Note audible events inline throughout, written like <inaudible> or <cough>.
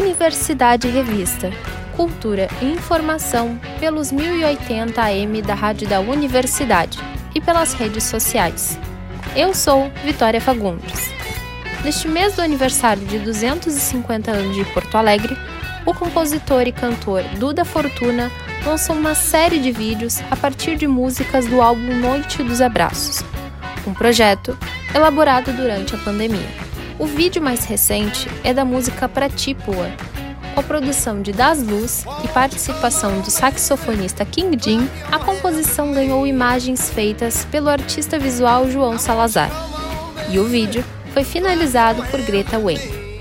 Universidade Revista. Cultura e informação pelos 1080 AM da Rádio da Universidade e pelas redes sociais. Eu sou Vitória Fagundes. Neste mês do aniversário de 250 anos de Porto Alegre, o compositor e cantor Duda Fortuna lançou uma série de vídeos a partir de músicas do álbum Noite dos Abraços, um projeto elaborado durante a pandemia. O vídeo mais recente é da música Pra Tipua, com produção de Das Luz e participação do saxofonista King Jim, a composição ganhou imagens feitas pelo artista visual João Salazar. E o vídeo foi finalizado por Greta Wayne.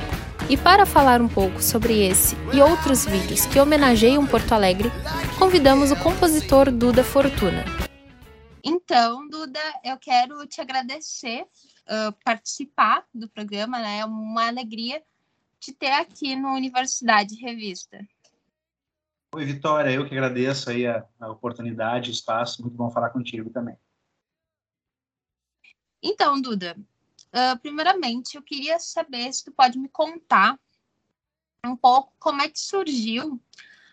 E para falar um pouco sobre esse e outros vídeos que homenageiam Porto Alegre, convidamos o compositor Duda Fortuna. Então, Duda, eu quero te agradecer uh, participar do programa, né? É uma alegria te ter aqui no Universidade Revista. Oi, Vitória, eu que agradeço aí a, a oportunidade, o espaço, muito bom falar contigo também. Então, Duda, Uh, primeiramente, eu queria saber se tu pode me contar um pouco como é que surgiu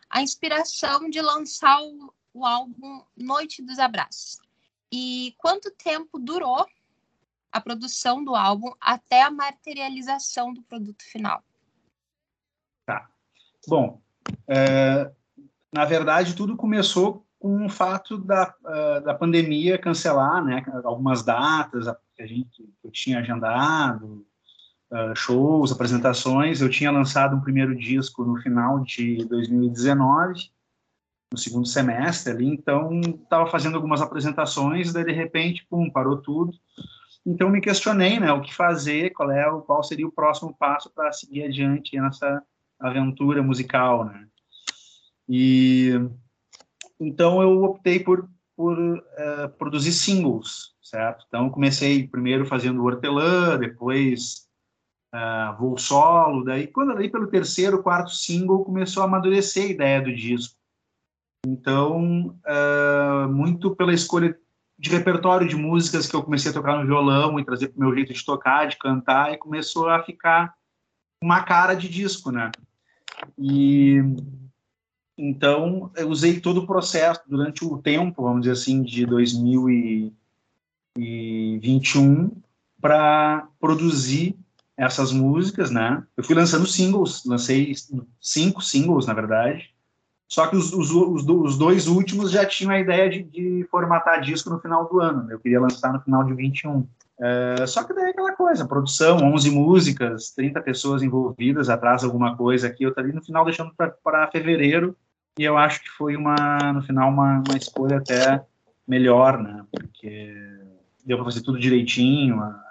a inspiração de lançar o, o álbum Noite dos Abraços. E quanto tempo durou a produção do álbum até a materialização do produto final? Tá. Bom, é, na verdade, tudo começou com o fato da, uh, da pandemia cancelar né, algumas datas, que a gente que eu tinha agendado, uh, shows, apresentações. Eu tinha lançado um primeiro disco no final de 2019, no segundo semestre ali, então estava fazendo algumas apresentações, daí de repente, pum, parou tudo. Então me questionei, né, o que fazer, qual é qual seria o próximo passo para seguir adiante nessa aventura musical, né? E então eu optei por por uh, produzir singles, certo? Então, comecei primeiro fazendo Hortelã, depois uh, Solo, daí, quando daí pelo terceiro, quarto single, começou a amadurecer a ideia do disco. Então, uh, muito pela escolha de repertório de músicas que eu comecei a tocar no violão e trazer para o meu jeito de tocar, de cantar, e começou a ficar uma cara de disco, né? E então, eu usei todo o processo durante o tempo, vamos dizer assim, de 2021 para produzir essas músicas, né? Eu fui lançando singles, lancei cinco singles, na verdade. Só que os, os, os, os dois últimos já tinham a ideia de, de, formatar disco no final do ano. Né? Eu queria lançar no final de 21. É, só que daí é aquela coisa, produção, 11 músicas, 30 pessoas envolvidas, atrás alguma coisa aqui, eu estaria no final deixando para fevereiro e eu acho que foi uma no final uma, uma escolha até melhor, né? Porque deu para fazer tudo direitinho, a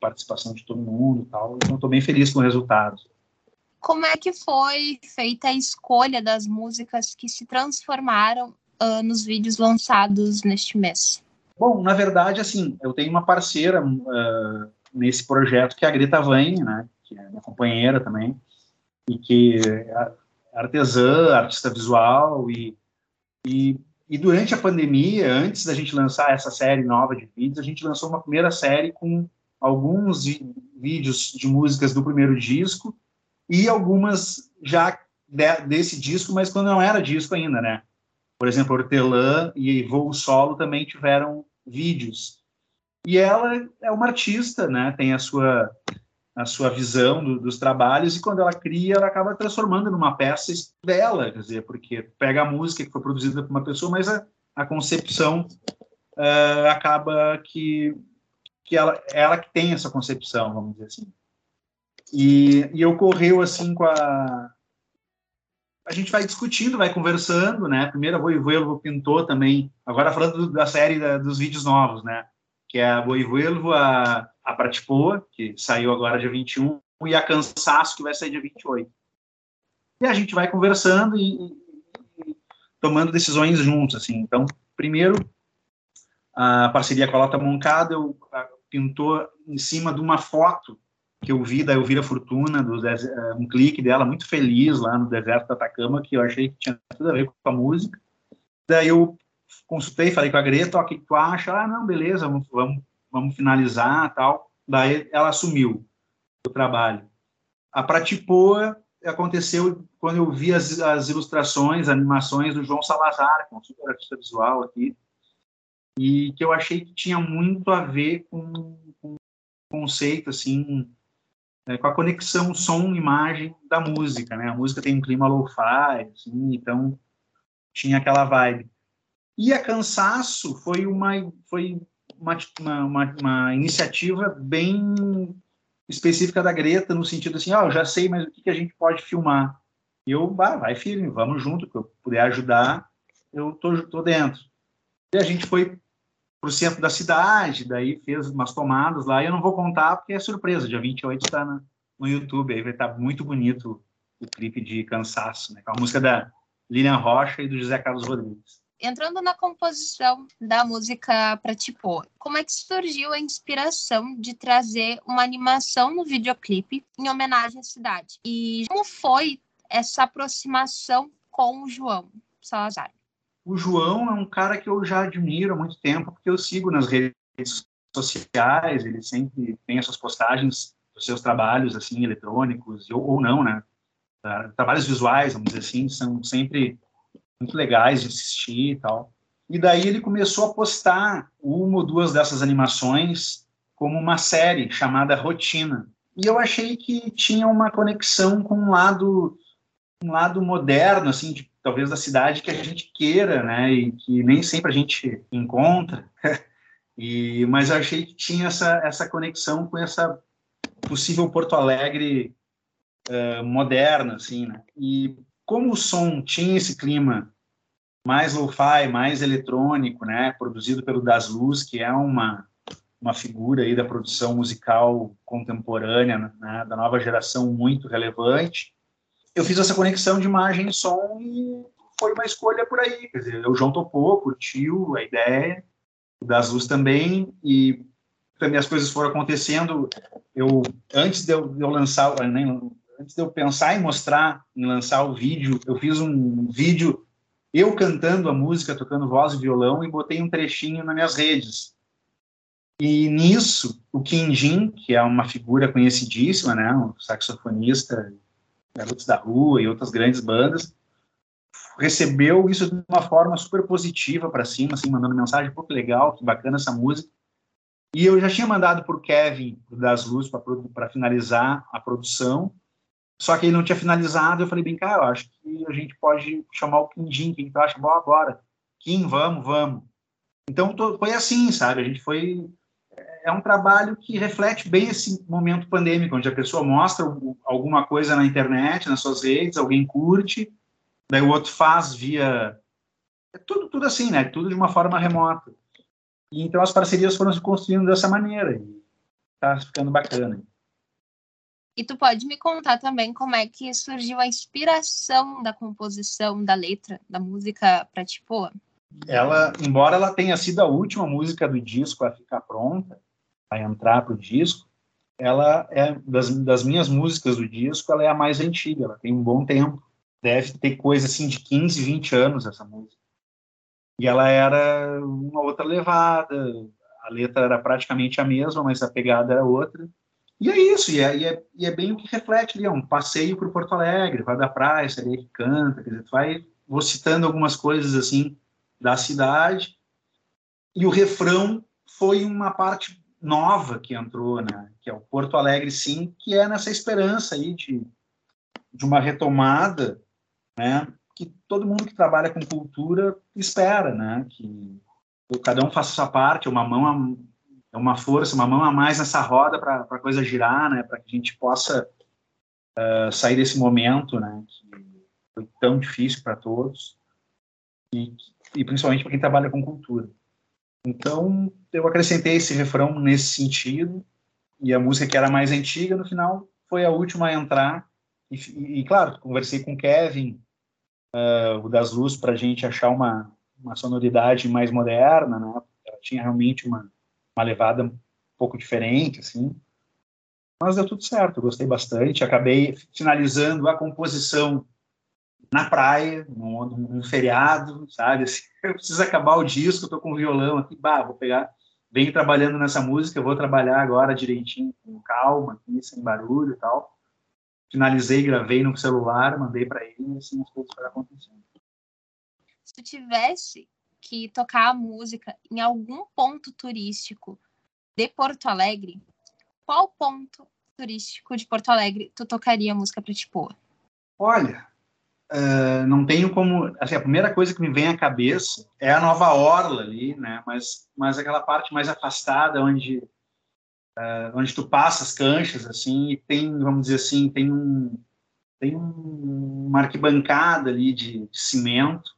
participação de todo mundo, tal. Então estou bem feliz com o resultado. Como é que foi feita a escolha das músicas que se transformaram uh, nos vídeos lançados neste mês? Bom, na verdade, assim, eu tenho uma parceira uh, nesse projeto que é a Greta Vane, né? Que é minha companheira também e que artesã, artista visual e, e, e, durante a pandemia, antes da gente lançar essa série nova de vídeos, a gente lançou uma primeira série com alguns vídeos de músicas do primeiro disco e algumas já de, desse disco, mas quando não era disco ainda, né? Por exemplo, Hortelã e Voo Solo também tiveram vídeos. E ela é uma artista, né? Tem a sua a sua visão do, dos trabalhos e quando ela cria, ela acaba transformando numa peça dela, quer dizer, porque pega a música que foi produzida por uma pessoa, mas a, a concepção uh, acaba que, que ela, ela que tem essa concepção, vamos dizer assim. E, e ocorreu assim com a a gente vai discutindo, vai conversando, né? Primeiro a Voivoelvo pintou também, agora falando da série da, dos vídeos novos, né? Que é a Voivoelvo, a a Pratipoa, que saiu agora dia 21, e a Cansaço, que vai sair dia 28. E a gente vai conversando e, e, tomando decisões juntos, assim. Então, primeiro, a parceria com a Lota Moncada, eu pintou em cima de uma foto que eu vi da Elvira Fortuna, do, eh, um clique dela, muito feliz lá no deserto da Atacama, que eu achei que tinha tudo a ver com a música. Daí eu consultei, falei com a Greta, o que tu acha? Ah, não, beleza, vamos, vamos vamos finalizar tal. Daí ela assumiu o trabalho. A Pratipoa, aconteceu quando eu vi as, as ilustrações, animações do João Salazar, que é um super artista visual aqui, e que eu achei que tinha muito a ver com, com conceito, assim, é, com a conexão som-imagem da música, né? A música tem um clima lo-fi, assim, então tinha aquela vibe. E a Cansaço foi uma, foi uma, uma, uma iniciativa bem específica da Greta, no sentido assim, ó, oh, já sei, mas o que, que a gente pode filmar? E eu, bah, vai filme, vamos junto, que eu puder ajudar, eu tô, tô dentro. E a gente foi para o centro da cidade, daí fez umas tomadas lá, e eu não vou contar porque é surpresa, dia 28 está no YouTube, aí vai estar tá muito bonito o clipe de Cansaço, né, com a música da Lilian Rocha e do José Carlos Rodrigues. Entrando na composição da música para Tipo, como é que surgiu a inspiração de trazer uma animação no videoclipe em homenagem à cidade? E como foi essa aproximação com o João Salazar? O João é um cara que eu já admiro há muito tempo, porque eu sigo nas redes sociais, ele sempre tem essas postagens dos seus trabalhos, assim, eletrônicos, ou, ou não, né? Trabalhos visuais, vamos dizer assim, são sempre muito legais de assistir e tal. E daí ele começou a postar uma ou duas dessas animações como uma série chamada Rotina. E eu achei que tinha uma conexão com um lado um lado moderno assim, de, talvez da cidade que a gente queira, né, e que nem sempre a gente encontra. <laughs> e mas eu achei que tinha essa essa conexão com essa possível Porto Alegre uh, moderna assim, né? E como o som tinha esse clima mais lo-fi, mais eletrônico, né, produzido pelo Das Luz, que é uma uma figura aí da produção musical contemporânea, né, da nova geração muito relevante. Eu fiz essa conexão de imagem e som e foi uma escolha por aí, quer dizer, o João topou, curtiu a ideia, o Das Luz também, e também as coisas foram acontecendo. Eu antes de eu, de eu lançar, nem, antes de eu pensar em mostrar, em lançar o vídeo, eu fiz um vídeo eu cantando a música, tocando voz e violão e botei um trechinho nas minhas redes. E nisso, o Kim Jin, que é uma figura conhecidíssima, né, um saxofonista, Garotos da Rua e outras grandes bandas, recebeu isso de uma forma super positiva para cima, assim, mandando mensagem, pô, que legal, que bacana essa música. E eu já tinha mandado o Kevin das Luzes para finalizar a produção, só que ele não tinha finalizado, eu falei bem, cara, eu acho que a gente pode chamar o Kim quem tu acha? Bora, bora. Kim, vamos, vamos. Então foi assim, sabe? A gente foi é um trabalho que reflete bem esse momento pandêmico, onde a pessoa mostra alguma coisa na internet, nas suas redes, alguém curte, daí o outro faz via é tudo tudo assim, né? Tudo de uma forma remota. E, então as parcerias foram se construindo dessa maneira e tá ficando bacana. E tu pode me contar também como é que surgiu a inspiração da composição da letra da música para Tipoa? Ela, embora ela tenha sido a última música do disco a ficar pronta, a entrar para o disco, ela é das, das minhas músicas do disco, ela é a mais antiga, ela tem um bom tempo. Deve ter coisa assim de 15, 20 anos essa música. E ela era uma outra levada, a letra era praticamente a mesma, mas a pegada era outra. E é isso, e é, e é, e é bem o que reflete ali, é um passeio para Porto Alegre, vai da praia, você ali que canta, quer dizer, tu vai, vou citando algumas coisas assim da cidade, e o refrão foi uma parte nova que entrou, né, que é o Porto Alegre sim, que é nessa esperança aí de, de uma retomada, né, que todo mundo que trabalha com cultura espera, né, que cada um faça sua parte, uma mão é uma força, uma mão a mais nessa roda para a coisa girar, né? Para que a gente possa uh, sair desse momento, né? Que foi tão difícil para todos e, e principalmente para quem trabalha com cultura. Então eu acrescentei esse refrão nesse sentido e a música que era mais antiga no final foi a última a entrar e, e, claro conversei com o Kevin uh, o das Luzes para a gente achar uma uma sonoridade mais moderna, né? Ela tinha realmente uma uma levada um pouco diferente, assim. Mas deu tudo certo, gostei bastante. Acabei finalizando a composição na praia, num, num feriado, sabe? Assim, <laughs> eu preciso acabar o disco, estou com o violão aqui, bah, vou pegar, venho trabalhando nessa música, vou trabalhar agora direitinho, com calma, aqui, sem barulho e tal. finalizei, gravei no celular, mandei para ele, assim as coisas foram acontecendo. Se tu tivesse que tocar a música em algum ponto turístico de Porto Alegre, qual ponto turístico de Porto Alegre tu tocaria a música para te pôr? Olha, uh, não tenho como. Assim, a primeira coisa que me vem à cabeça é a Nova Orla ali, né? Mas, mas aquela parte mais afastada, onde, uh, onde tu passa as canchas, assim, e tem, vamos dizer assim, tem um tem um, uma arquibancada ali de, de cimento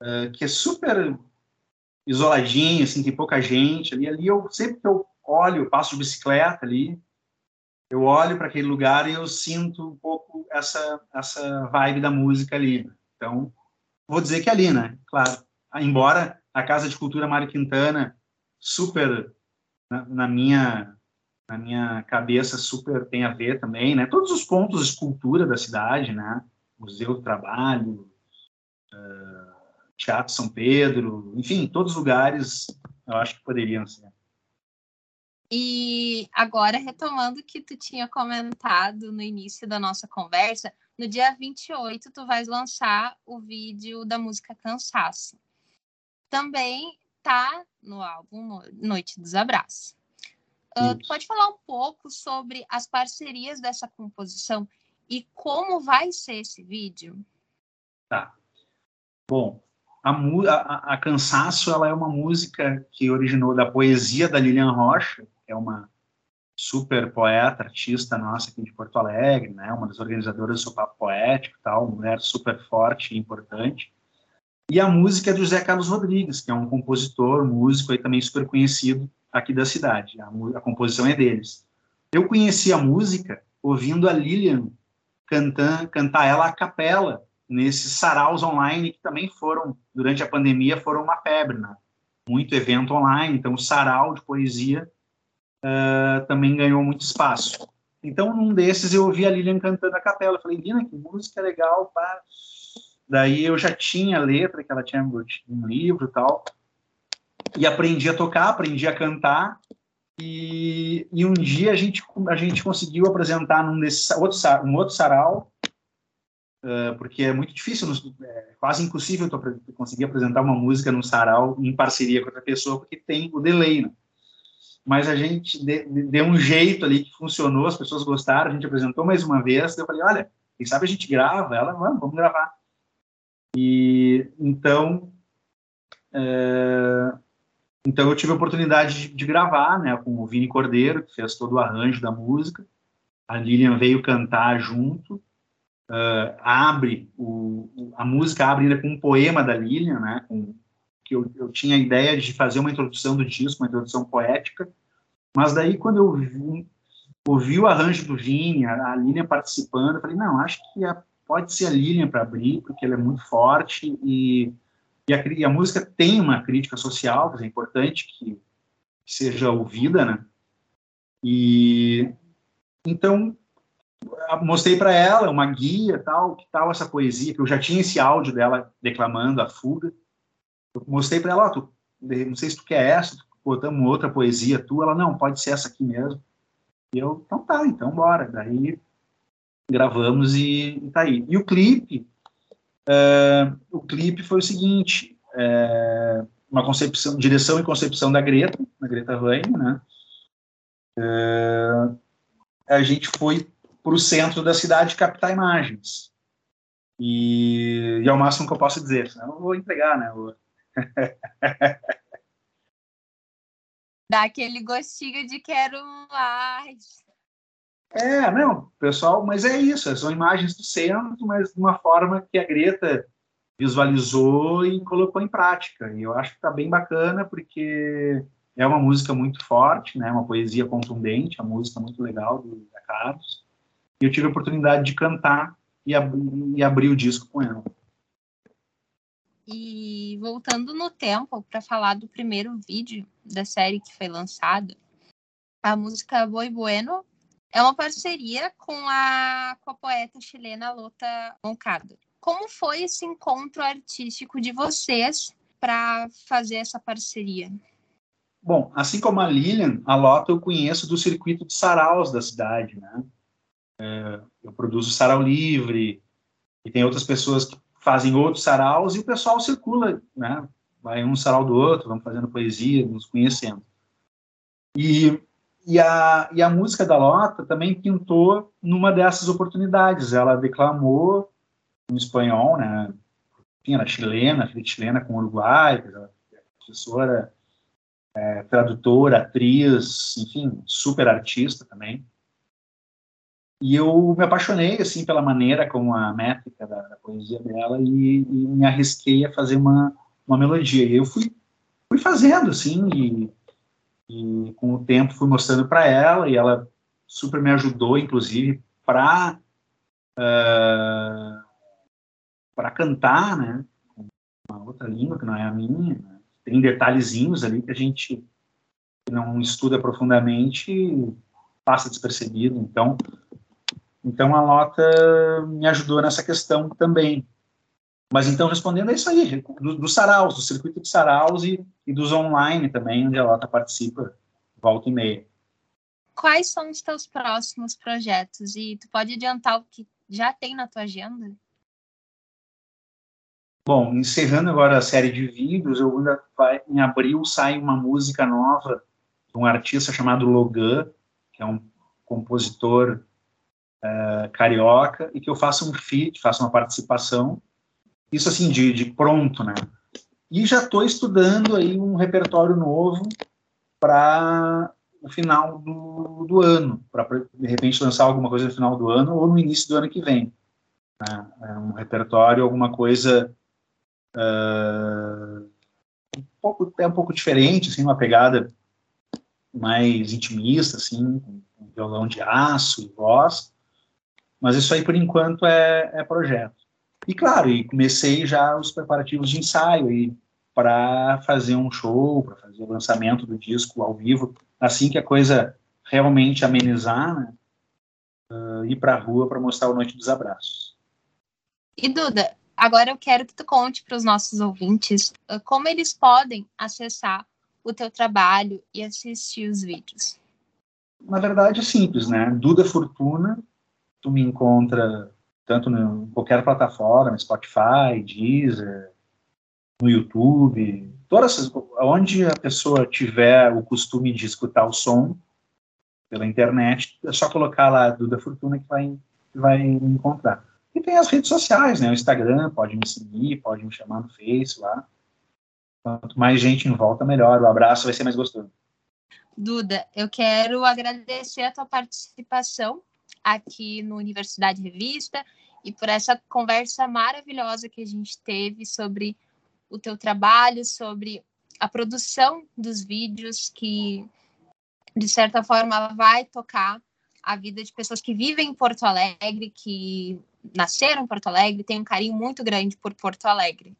uh, que é super isoladinho, assim, tem pouca gente ali. Ali eu sempre que eu olho, eu passo de bicicleta ali, eu olho para aquele lugar e eu sinto um pouco essa essa vibe da música ali. Então, vou dizer que é ali, né? Claro. Embora a Casa de Cultura Mário Quintana super na, na, minha na minha cabeça super tem a ver também, né? Todos os pontos de cultura da cidade, né? Museu do Trabalho, uh, Teatro São Pedro, enfim, todos os lugares eu acho que poderiam ser. E agora, retomando o que tu tinha comentado no início da nossa conversa, no dia 28 tu vais lançar o vídeo da música Cansaço. Também tá no álbum Noite dos Abraços. Uh, pode falar um pouco sobre as parcerias dessa composição e como vai ser esse vídeo? Tá. Bom, a, a, a Cansaço ela é uma música que originou da poesia da Lilian Rocha, é uma super poeta, artista nossa aqui de Porto Alegre, né? Uma das organizadoras do seu papo poético, tal, mulher super forte e importante. E a música é do José Carlos Rodrigues, que é um compositor, músico aí também super conhecido aqui da cidade. A, a composição é deles. Eu conheci a música ouvindo a Lilian cantar, cantar ela a capela nesses saraus online que também foram durante a pandemia foram uma febre, né? Muito evento online, então sarau de poesia uh, também ganhou muito espaço. Então, num desses, eu ouvi a Lilian cantando a capela. Eu falei, Lina, que música legal, pá. Daí eu já tinha a letra, que ela tinha um livro e tal. E aprendi a tocar, aprendi a cantar. E, e um dia a gente, a gente conseguiu apresentar num desses, outro, um outro sarau, uh, porque é muito difícil, é quase impossível conseguir apresentar uma música num sarau em parceria com outra pessoa, porque tem o delay, né? Mas a gente deu um jeito ali que funcionou, as pessoas gostaram, a gente apresentou mais uma vez, eu falei, olha, quem sabe a gente grava, ela, vamos, vamos gravar. E então, é, então eu tive a oportunidade de, de, gravar, né, com o Vini Cordeiro, que fez todo o arranjo da música, a Lilian veio cantar junto, uh, abre, o, a música abre ainda com um poema da Lilian, né, com que eu, eu tinha a ideia de fazer uma introdução do disco, uma introdução poética, mas daí quando eu vi, ouvi o arranjo do Vini, a, a Lilian participando, eu falei, não, acho que a, pode ser a Lilian para abrir, porque ela é muito forte e, e, a, e a música tem uma crítica social, que é importante que seja ouvida, né? E então mostrei para ela uma guia tal que tal essa poesia que eu já tinha esse áudio dela declamando a fuga eu mostrei para ela, tu, não sei se tu quer essa, botamos outra poesia tua. Ela, não, pode ser essa aqui mesmo. E eu, então tá, então bora. Daí gravamos e, e tá aí. E o clipe, é, o clipe foi o seguinte, é, uma concepção, direção e concepção da Greta, da Greta Vane, né? É, a gente foi para o centro da cidade captar imagens. E, e é o máximo que eu posso dizer, senão eu vou entregar, né? <laughs> Dá aquele gostinho de quero mais. É, não, pessoal, mas é isso, são imagens do centro, mas de uma forma que a Greta visualizou e colocou em prática. E eu acho que está bem bacana, porque é uma música muito forte, né, uma poesia contundente, uma música muito legal do Carlos. E eu tive a oportunidade de cantar e, ab e abrir o disco com ela. E voltando no tempo para falar do primeiro vídeo da série que foi lançado, a música Boi Bueno é uma parceria com a, com a poeta chilena Lota Moncada. Como foi esse encontro artístico de vocês para fazer essa parceria? Bom, assim como a Lilian, a Lota eu conheço do circuito de saraus da cidade, né? é, eu produzo sarau livre, e tem outras pessoas que fazem outros saraus, e o pessoal circula, né? Vai um sarau do outro, vamos fazendo poesia, nos conhecendo. E, e, a, e a música da Lota também pintou numa dessas oportunidades. Ela declamou em espanhol, né? Enfim, ela é chilena, filha chilena com Uruguai, é professora, é, tradutora, atriz, enfim, super artista também. E eu me apaixonei assim pela maneira como a métrica da, da poesia dela e, e, me arrisquei a fazer uma, uma melodia. E eu fui, fui fazendo assim e, e com o tempo fui mostrando para ela e ela super me ajudou, inclusive, para uh, ah, para cantar, né? Uma outra língua que não é a minha. Né? Tem detalhezinhos ali que a gente não estuda profundamente passa despercebido. Então, então a Lota me ajudou nessa questão também. Mas então, respondendo, é isso aí, dos do saraus, do circuito de saraus e, e dos online também, onde a Lota participa, volta e meia. Quais são os teus próximos projetos? E tu pode adiantar o que já tem na tua agenda? Bom, encerrando agora a série de vídeos, eu ainda vai, em abril sai uma música nova de um artista chamado Logan, que é um compositor uh, carioca, e que eu faço um feat, faço uma participação, isso assim, de, de pronto, né? E já estou estudando aí um repertório novo para o final do, do ano, para de repente lançar alguma coisa no final do ano ou no início do ano que vem. Né? É um repertório, alguma coisa uh, um pouco, é um pouco diferente, assim, uma pegada mais intimista, assim, com violão de aço e voz, mas isso aí, por enquanto, é, é projeto. E, claro, e comecei já os preparativos de ensaio e para fazer um show, para fazer o lançamento do disco ao vivo, assim que a coisa realmente amenizar, né, uh, ir para a rua para mostrar o Noite dos Abraços. E Duda, Agora eu quero que tu conte para os nossos ouvintes uh, como eles podem acessar o teu trabalho e assistir os vídeos. Na verdade é simples, né? Duda Fortuna, tu me encontra tanto em qualquer plataforma, Spotify, Deezer, no YouTube, todas essas, onde a pessoa tiver o costume de escutar o som pela internet, é só colocar lá Duda Fortuna que vai, que vai encontrar. E tem as redes sociais, né? O Instagram, pode me seguir, pode me chamar no Face lá. Quanto mais gente em volta, melhor. O abraço vai ser mais gostoso. Duda, eu quero agradecer a tua participação aqui no Universidade Revista e por essa conversa maravilhosa que a gente teve sobre o teu trabalho, sobre a produção dos vídeos que de certa forma vai tocar a vida de pessoas que vivem em Porto Alegre, que nasceram em Porto Alegre, têm um carinho muito grande por Porto Alegre.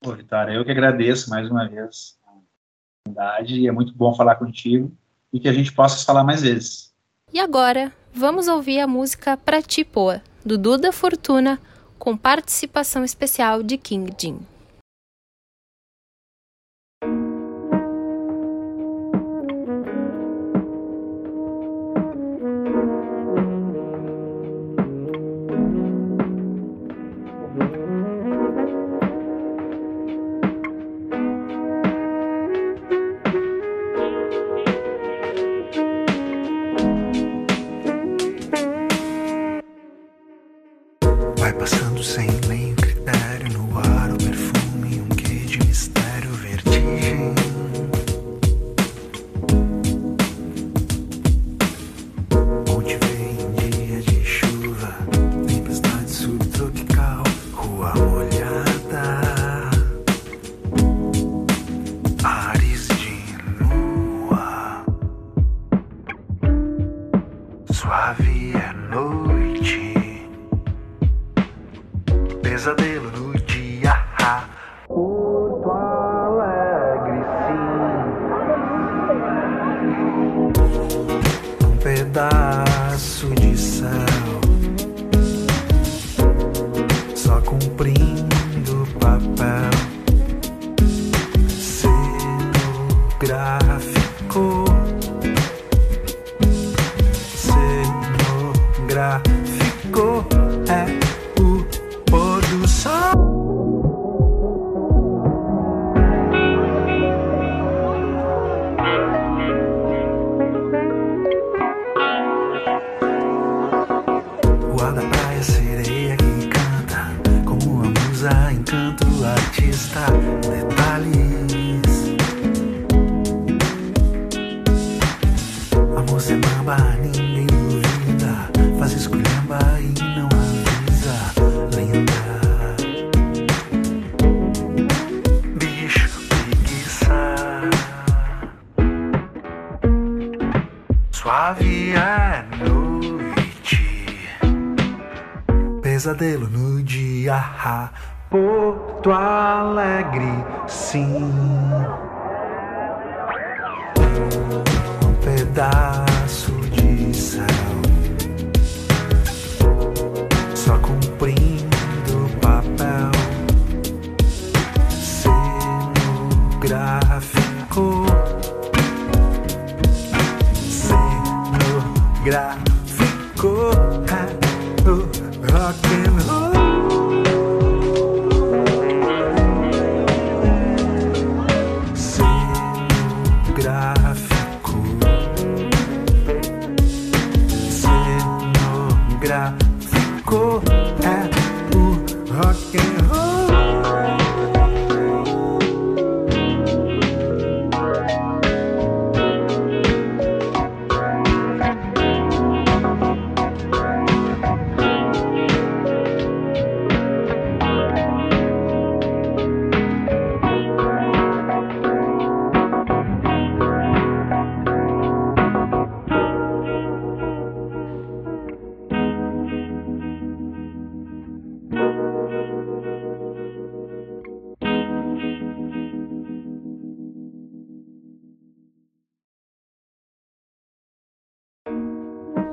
Pô, Vitória, eu que agradeço mais uma vez a oportunidade e é muito bom falar contigo e que a gente possa falar mais vezes. E agora, vamos ouvir a música Pra Ti Poa, do Duda Fortuna, com participação especial de King Jin. Cenográfico Pesadelo no dia. Porto Alegre, sim. Um pedaço de céu, só cumprindo papel. Cenográfico, cenográfico, é o rock and roll.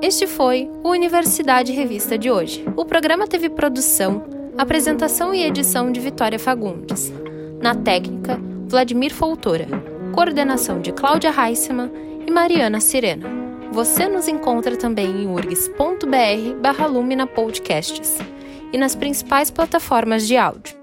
Este foi o Universidade Revista de hoje. O programa teve produção, apresentação e edição de Vitória Fagundes. Na técnica, Vladimir Foltora. Coordenação de Cláudia Reisman e Mariana Sirena. Você nos encontra também em urgs.br barra Lumina Podcasts e nas principais plataformas de áudio.